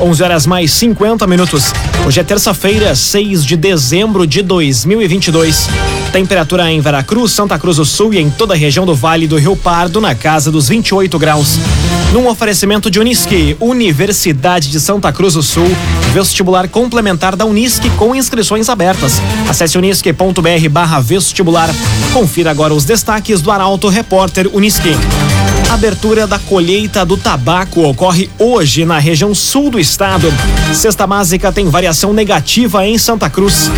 11 horas mais 50 minutos. Hoje é terça-feira, 6 de dezembro de 2022. Temperatura em Veracruz, Santa Cruz do Sul e em toda a região do Vale do Rio Pardo na casa dos 28 graus. Num oferecimento de Unisque, Universidade de Santa Cruz do Sul, vestibular complementar da Unisque com inscrições abertas. Acesse unisque.br/vestibular. Confira agora os destaques do Arauto Repórter Unisque. Abertura da colheita do tabaco ocorre hoje na região sul do estado. Cesta básica tem variação negativa em Santa Cruz.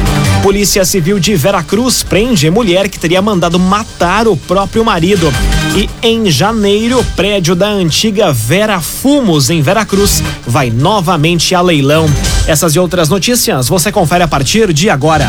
Polícia Civil de Veracruz prende mulher que teria mandado matar o próprio marido. E em janeiro, prédio da antiga Vera Fumos, em Veracruz, vai novamente a leilão. Essas e outras notícias você confere a partir de agora.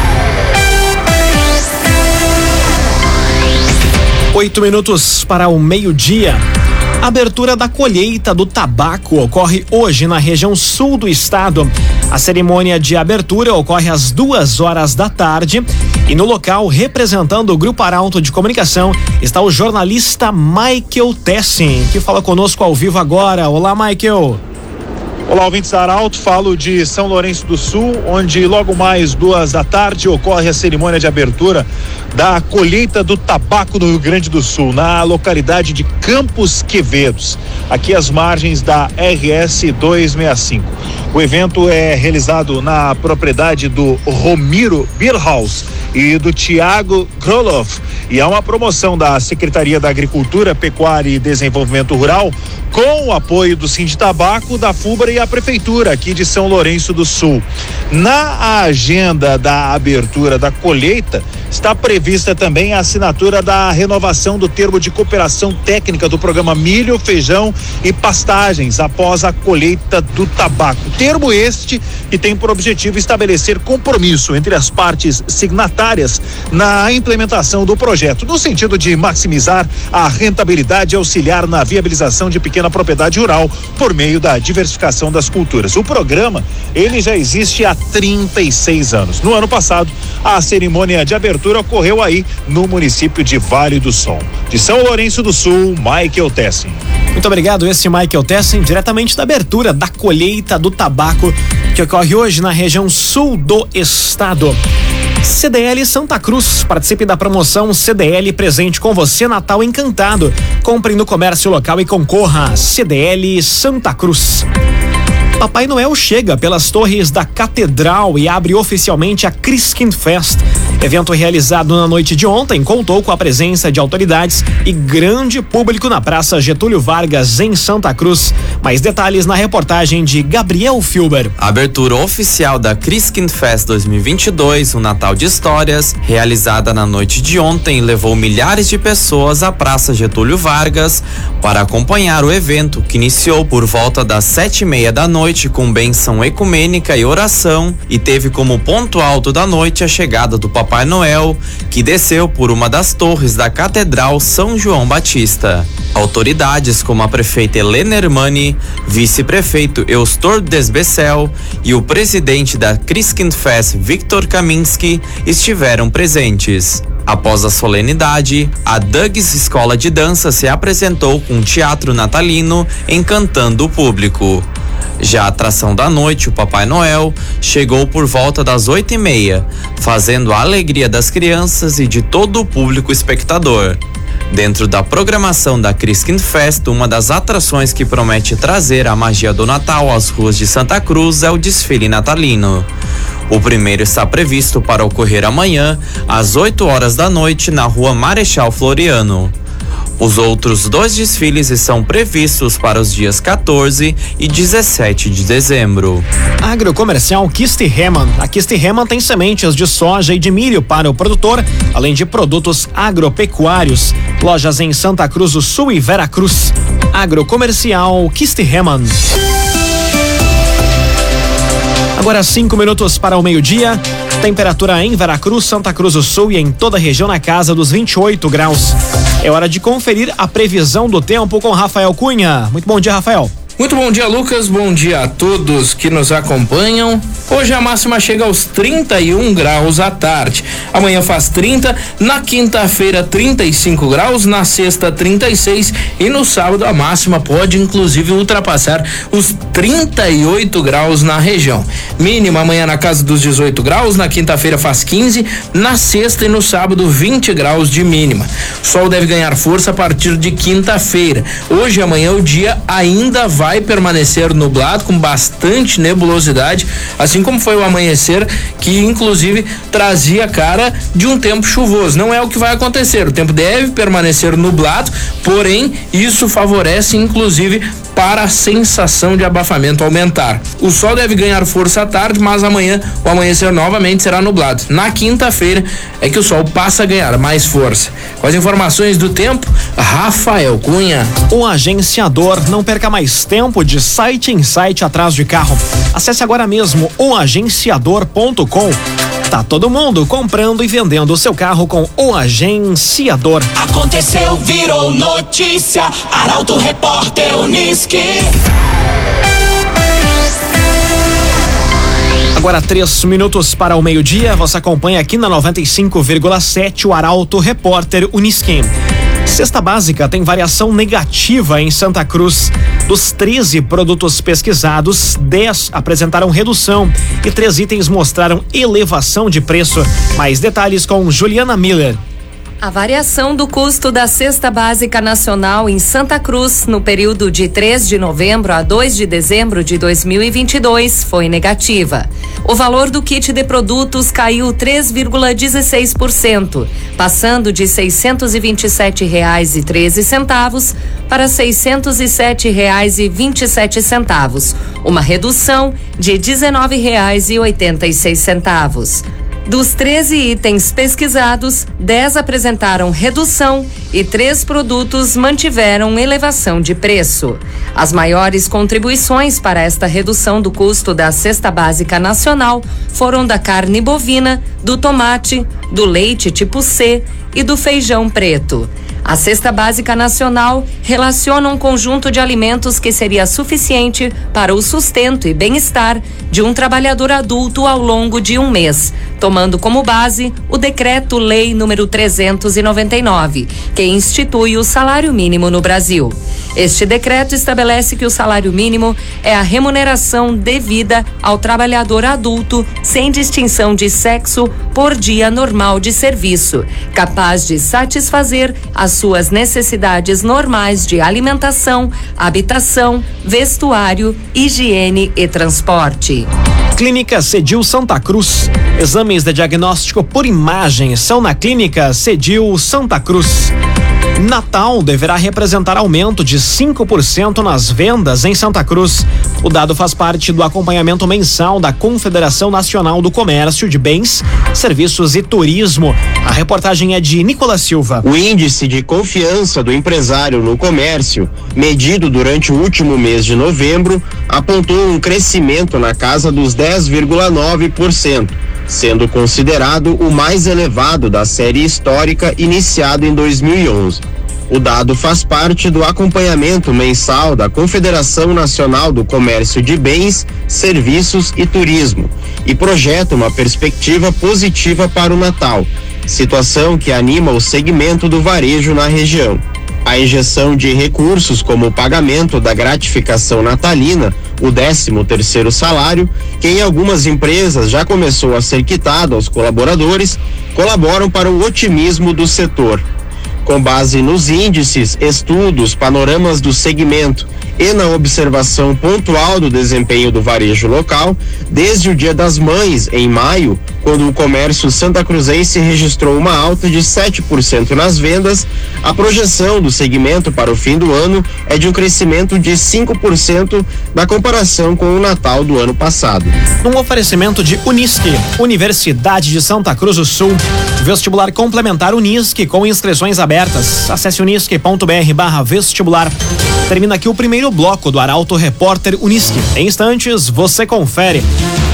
Oito minutos para o meio-dia. Abertura da colheita do tabaco ocorre hoje na região sul do estado. A cerimônia de abertura ocorre às duas horas da tarde e no local, representando o Grupo Arauto de Comunicação, está o jornalista Michael Tessin, que fala conosco ao vivo agora. Olá, Michael. Olá, ouvintes da Arauto, falo de São Lourenço do Sul, onde logo mais duas da tarde ocorre a cerimônia de abertura da colheita do tabaco no Rio Grande do Sul, na localidade de Campos Quevedos, aqui às margens da RS 265. O evento é realizado na propriedade do Romiro Bierhaus e do Tiago Kroloff e é uma promoção da Secretaria da Agricultura, Pecuária e Desenvolvimento Rural com o apoio do Sind Tabaco, da FUBRA e a Prefeitura aqui de São Lourenço do Sul. Na agenda da abertura da colheita, está prevista também a assinatura da renovação do termo de cooperação técnica do programa Milho, Feijão e Pastagens após a colheita do tabaco. Termo este que tem por objetivo estabelecer compromisso entre as partes signatárias na implementação do projeto, no sentido de maximizar a rentabilidade e auxiliar na viabilização de pequena propriedade rural por meio da diversificação das culturas. O programa, ele já existe há 36 anos. No ano passado, a cerimônia de abertura ocorreu aí no município de Vale do Sol. De São Lourenço do Sul, Michael Tessin. Muito obrigado, esse Michael Tessin, diretamente da abertura da colheita do tabaco que ocorre hoje na região sul do estado. CDL Santa Cruz. Participe da promoção CDL Presente com você Natal Encantado. Compre no comércio local e concorra. CDL Santa Cruz. Papai Noel chega pelas torres da Catedral e abre oficialmente a Criskin Fest. Evento realizado na noite de ontem contou com a presença de autoridades e grande público na Praça Getúlio Vargas, em Santa Cruz. Mais detalhes na reportagem de Gabriel Filber. A abertura oficial da Criskin Fest 2022, um Natal de Histórias, realizada na noite de ontem, levou milhares de pessoas à Praça Getúlio Vargas para acompanhar o evento, que iniciou por volta das sete e meia da noite com benção ecumênica e oração e teve como ponto alto da noite a chegada do Papai Noel, que desceu por uma das torres da Catedral São João Batista. Autoridades como a prefeita Helena Hermani, vice-prefeito Eustor Desbecel e o presidente da Fest, Victor Kaminski, estiveram presentes. Após a solenidade, a Dugs Escola de Dança se apresentou com teatro natalino encantando o público. Já a atração da noite, o Papai Noel, chegou por volta das oito e meia, fazendo a alegria das crianças e de todo o público espectador. Dentro da programação da Criskin Fest, uma das atrações que promete trazer a magia do Natal às ruas de Santa Cruz é o desfile natalino. O primeiro está previsto para ocorrer amanhã, às 8 horas da noite, na rua Marechal Floriano. Os outros dois desfiles estão previstos para os dias 14 e 17 de dezembro. Agrocomercial Kist Heman. A Kist Heman tem sementes de soja e de milho para o produtor, além de produtos agropecuários. Lojas em Santa Cruz do Sul e Veracruz. Agrocomercial Kist Heman. Agora cinco minutos para o meio-dia. Temperatura em Veracruz, Santa Cruz do Sul e em toda a região na casa dos 28 graus. É hora de conferir a previsão do tempo com Rafael Cunha. Muito bom dia, Rafael. Muito bom dia, Lucas. Bom dia a todos que nos acompanham. Hoje a máxima chega aos 31 graus à tarde. Amanhã faz 30, na quinta-feira 35 graus, na sexta 36 e no sábado a máxima pode inclusive ultrapassar os 38 graus na região. Mínima amanhã na casa dos 18 graus, na quinta-feira faz 15, na sexta e no sábado 20 graus de mínima. Sol deve ganhar força a partir de quinta-feira. Hoje e amanhã o dia ainda vai vai permanecer nublado com bastante nebulosidade, assim como foi o amanhecer que inclusive trazia cara de um tempo chuvoso. Não é o que vai acontecer. O tempo deve permanecer nublado, porém isso favorece inclusive para a sensação de abafamento aumentar. O sol deve ganhar força à tarde, mas amanhã o amanhecer novamente será nublado. Na quinta-feira é que o sol passa a ganhar mais força. Com as informações do tempo, Rafael Cunha. O agenciador não perca mais tempo de site em site atrás de carro. Acesse agora mesmo oagenciador.com. Tá todo mundo comprando e vendendo o seu carro com o agenciador. Aconteceu, virou notícia. Arauto Repórter Uniski. Agora três minutos para o meio-dia. Você acompanha aqui na 95,7 o Arauto Repórter Unisquim. Cesta básica tem variação negativa em Santa Cruz. Dos 13 produtos pesquisados, 10 apresentaram redução e três itens mostraram elevação de preço. Mais detalhes com Juliana Miller. A variação do custo da cesta básica nacional em Santa Cruz no período de 3 de novembro a 2 de dezembro de 2022 foi negativa. O valor do kit de produtos caiu 3,16%, passando de R$ 627,13 para R$ 607,27, uma redução de R$ 19,86. Dos 13 itens pesquisados, 10 apresentaram redução e três produtos mantiveram elevação de preço. As maiores contribuições para esta redução do custo da cesta básica nacional foram da carne bovina, do tomate, do leite tipo C e do feijão preto. A cesta básica nacional relaciona um conjunto de alimentos que seria suficiente para o sustento e bem-estar de um trabalhador adulto ao longo de um mês, tomando como base o Decreto-Lei número 399, que institui o salário mínimo no Brasil. Este decreto estabelece que o salário mínimo é a remuneração devida ao trabalhador adulto, sem distinção de sexo, por dia normal de serviço, capaz de satisfazer as suas necessidades normais de alimentação, habitação, vestuário, higiene e transporte. Clínica Cedil Santa Cruz. Exames de diagnóstico por imagem são na Clínica Cedil Santa Cruz. Natal deverá representar aumento de 5% nas vendas em Santa Cruz. O dado faz parte do acompanhamento mensal da Confederação Nacional do Comércio de Bens, Serviços e Turismo. A reportagem é de Nicolas Silva. O índice de confiança do empresário no comércio, medido durante o último mês de novembro, apontou um crescimento na casa dos 10,9%, sendo considerado o mais elevado da série histórica iniciada em 2011. O dado faz parte do acompanhamento mensal da Confederação Nacional do Comércio de Bens, Serviços e Turismo e projeta uma perspectiva positiva para o Natal, situação que anima o segmento do varejo na região. A injeção de recursos como o pagamento da gratificação natalina, o 13 terceiro salário, que em algumas empresas já começou a ser quitado aos colaboradores, colaboram para o otimismo do setor com base nos índices, estudos, panoramas do segmento e na observação pontual do desempenho do varejo local, desde o Dia das Mães, em maio, quando o comércio santa cruzense registrou uma alta de 7% nas vendas, a projeção do segmento para o fim do ano é de um crescimento de 5% na comparação com o Natal do ano passado. Um oferecimento de Unisque, Universidade de Santa Cruz do Sul, vestibular complementar Unisque com inscrições abertas. Acesse unisque.br/vestibular. Termina aqui o primeiro bloco do Arauto Repórter Unisque. Em instantes, você confere.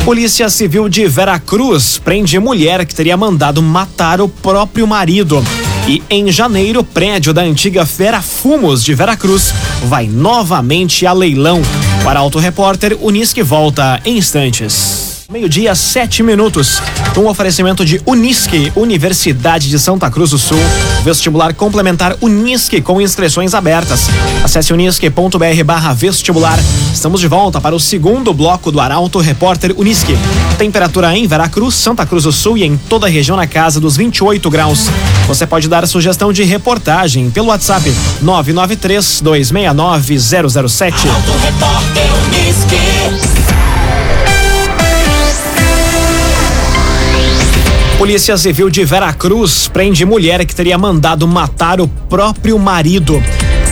Polícia Civil de Veracruz prende mulher que teria mandado matar o próprio marido. E em janeiro, o prédio da antiga Fera Fumos de Veracruz vai novamente a leilão. Para Auto Repórter, Unisque volta em instantes. Meio-dia, sete minutos. Um oferecimento de Unisque, Universidade de Santa Cruz do Sul. Vestibular complementar Unisque com inscrições abertas. Acesse unisque.br barra vestibular. Estamos de volta para o segundo bloco do Arauto Repórter Unisque. Temperatura em Veracruz, Santa Cruz do Sul e em toda a região na casa dos 28 graus. Você pode dar sugestão de reportagem pelo WhatsApp 993 269 007. Arauto Repórter Unisque. Polícia Civil de Veracruz prende mulher que teria mandado matar o próprio marido.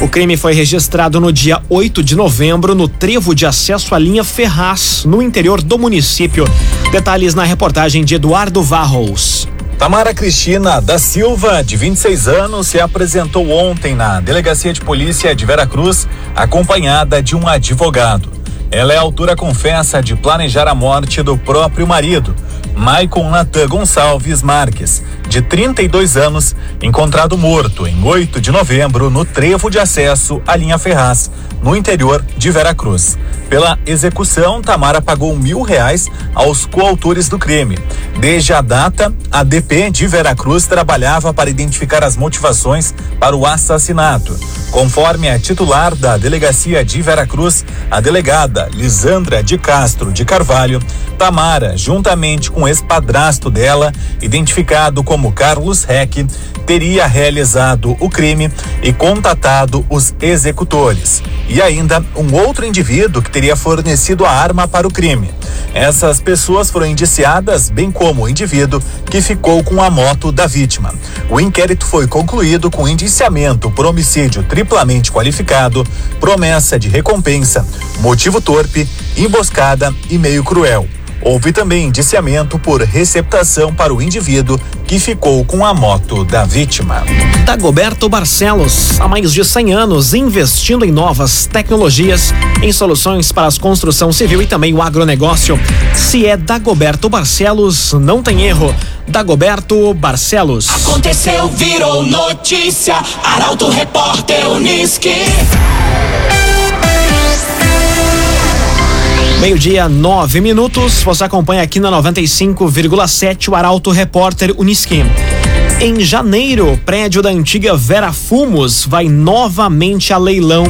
O crime foi registrado no dia 8 de novembro no trevo de acesso à linha Ferraz, no interior do município. Detalhes na reportagem de Eduardo Varros. Tamara Cristina da Silva, de 26 anos, se apresentou ontem na Delegacia de Polícia de Veracruz, acompanhada de um advogado. Ela é autora confessa de planejar a morte do próprio marido, Maicon Natan Gonçalves Marques, de 32 anos, encontrado morto em 8 de novembro no trevo de acesso à linha Ferraz, no interior de Veracruz. Pela execução, Tamara pagou mil reais aos coautores do crime. Desde a data, a DP de Veracruz trabalhava para identificar as motivações para o assassinato. Conforme a titular da delegacia de Veracruz, a delegada Lisandra de Castro de Carvalho, Tamara, juntamente com o ex-padrasto dela, identificado como Carlos Reck, teria realizado o crime e contatado os executores. E ainda um outro indivíduo que teria fornecido a arma para o crime. Essas pessoas foram indiciadas, bem como o indivíduo que ficou com a moto da vítima. O inquérito foi concluído com indiciamento por homicídio triplamente qualificado, promessa de recompensa, motivo torpe, emboscada e meio cruel. Houve também indiciamento por receptação para o indivíduo que ficou com a moto da vítima. Dagoberto Barcelos, há mais de 100 anos, investindo em novas tecnologias, em soluções para a construção civil e também o agronegócio. Se é Dagoberto Barcelos, não tem erro. Dagoberto Barcelos. Aconteceu, virou notícia. Arauto Repórter Unisque. Meio-dia, nove minutos. Você acompanha aqui na 95,7 o Arauto Repórter Unisque. Em janeiro, prédio da antiga Vera Fumos vai novamente a leilão.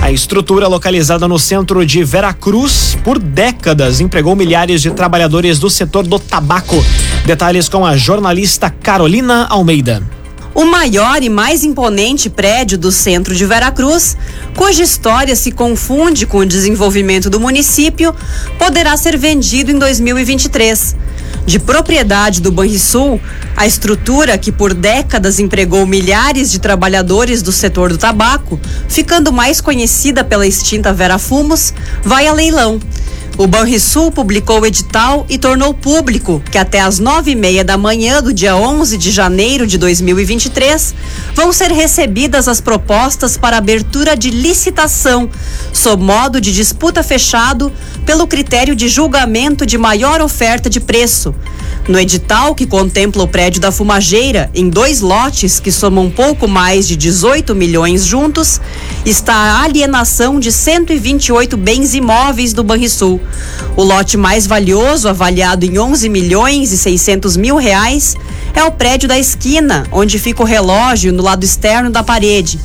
A estrutura localizada no centro de Veracruz, por décadas, empregou milhares de trabalhadores do setor do tabaco. Detalhes com a jornalista Carolina Almeida. O maior e mais imponente prédio do centro de Veracruz, cuja história se confunde com o desenvolvimento do município, poderá ser vendido em 2023. De propriedade do Banrisul, a estrutura que por décadas empregou milhares de trabalhadores do setor do tabaco, ficando mais conhecida pela extinta Vera Fumos, vai a leilão. O Banrisul publicou o edital e tornou público que até às nove e meia da manhã do dia 11 de janeiro de 2023 vão ser recebidas as propostas para abertura de licitação, sob modo de disputa fechado pelo critério de julgamento de maior oferta de preço. No edital, que contempla o prédio da Fumageira, em dois lotes que somam pouco mais de 18 milhões juntos, está a alienação de 128 bens imóveis do Banrisul. O lote mais valioso, avaliado em 11 milhões e 600 mil reais, é o prédio da esquina, onde fica o relógio no lado externo da parede.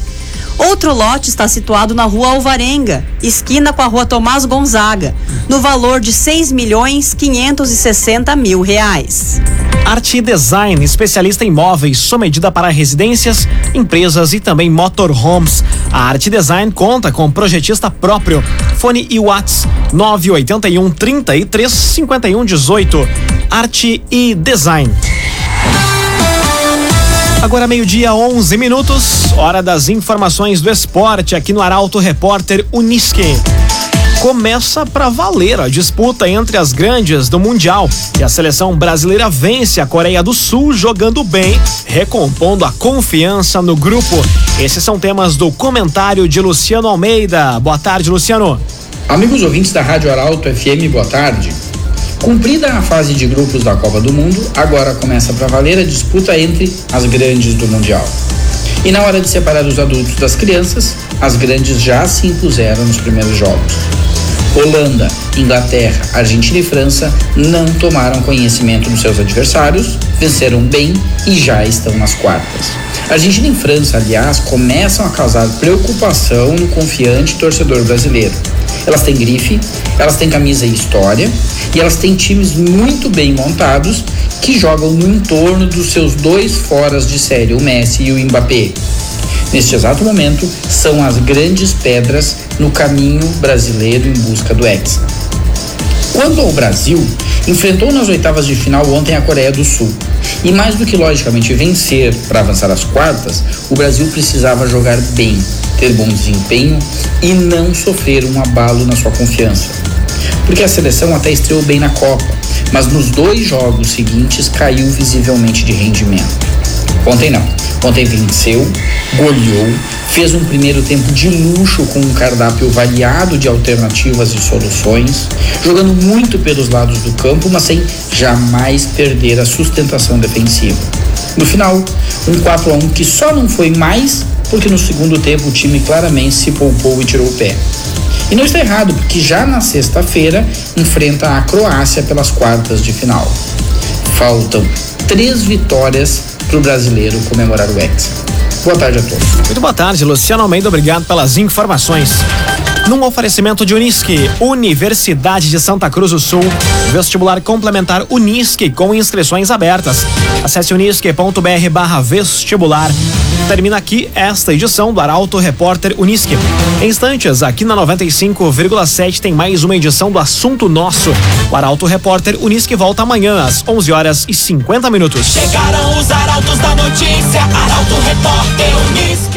Outro lote está situado na rua Alvarenga, esquina com a rua Tomás Gonzaga, no valor de 6 milhões 560 mil reais. Arte Design, especialista em móveis, sob medida para residências, empresas e também motorhomes. A Arte Design conta com projetista próprio. Fone e Whats 981 33 51 18. Arte e Design. Agora meio-dia, 11 minutos, hora das informações do esporte aqui no Arauto Repórter Unisque. Começa para valer a disputa entre as grandes do Mundial e a seleção brasileira vence a Coreia do Sul jogando bem, recompondo a confiança no grupo. Esses são temas do comentário de Luciano Almeida. Boa tarde, Luciano. Amigos ouvintes da Rádio Arauto FM, boa tarde. Cumprida a fase de grupos da Copa do Mundo, agora começa para valer a disputa entre as grandes do Mundial. E na hora de separar os adultos das crianças, as grandes já se impuseram nos primeiros jogos. Holanda, Inglaterra, Argentina e França não tomaram conhecimento dos seus adversários, venceram bem e já estão nas quartas. Argentina e França, aliás, começam a causar preocupação no confiante torcedor brasileiro. Elas têm grife, elas têm camisa e história, e elas têm times muito bem montados que jogam no entorno dos seus dois foras de série, o Messi e o Mbappé. Neste exato momento, são as grandes pedras no caminho brasileiro em busca do Hexa. Quando o Brasil enfrentou nas oitavas de final ontem a Coreia do Sul, e mais do que logicamente vencer para avançar às quartas, o Brasil precisava jogar bem, ter bom desempenho e não sofrer um abalo na sua confiança. Porque a seleção até estreou bem na Copa, mas nos dois jogos seguintes caiu visivelmente de rendimento. Ontem não. Ontem venceu, goleou, fez um primeiro tempo de luxo com um cardápio variado de alternativas e soluções, jogando muito pelos lados do campo, mas sem jamais perder a sustentação defensiva. No final, um 4 a 1 que só não foi mais porque no segundo tempo o time claramente se poupou e tirou o pé. E não está errado, porque já na sexta-feira enfrenta a Croácia pelas quartas de final. Faltam três vitórias para o brasileiro comemorar o Hexa. Boa tarde a todos. Muito boa tarde, Luciano Almeida. Obrigado pelas informações. Num oferecimento de Unisque, Universidade de Santa Cruz do Sul, vestibular complementar Unisque com inscrições abertas. Acesse unisque.br vestibular. Termina aqui esta edição do Arauto Repórter Uniski. Em instantes, aqui na 95,7 tem mais uma edição do Assunto Nosso. O Arauto Repórter Uniski volta amanhã às 11 horas e 50 minutos. Chegaram os arautos da notícia, Arauto Repórter Uniski.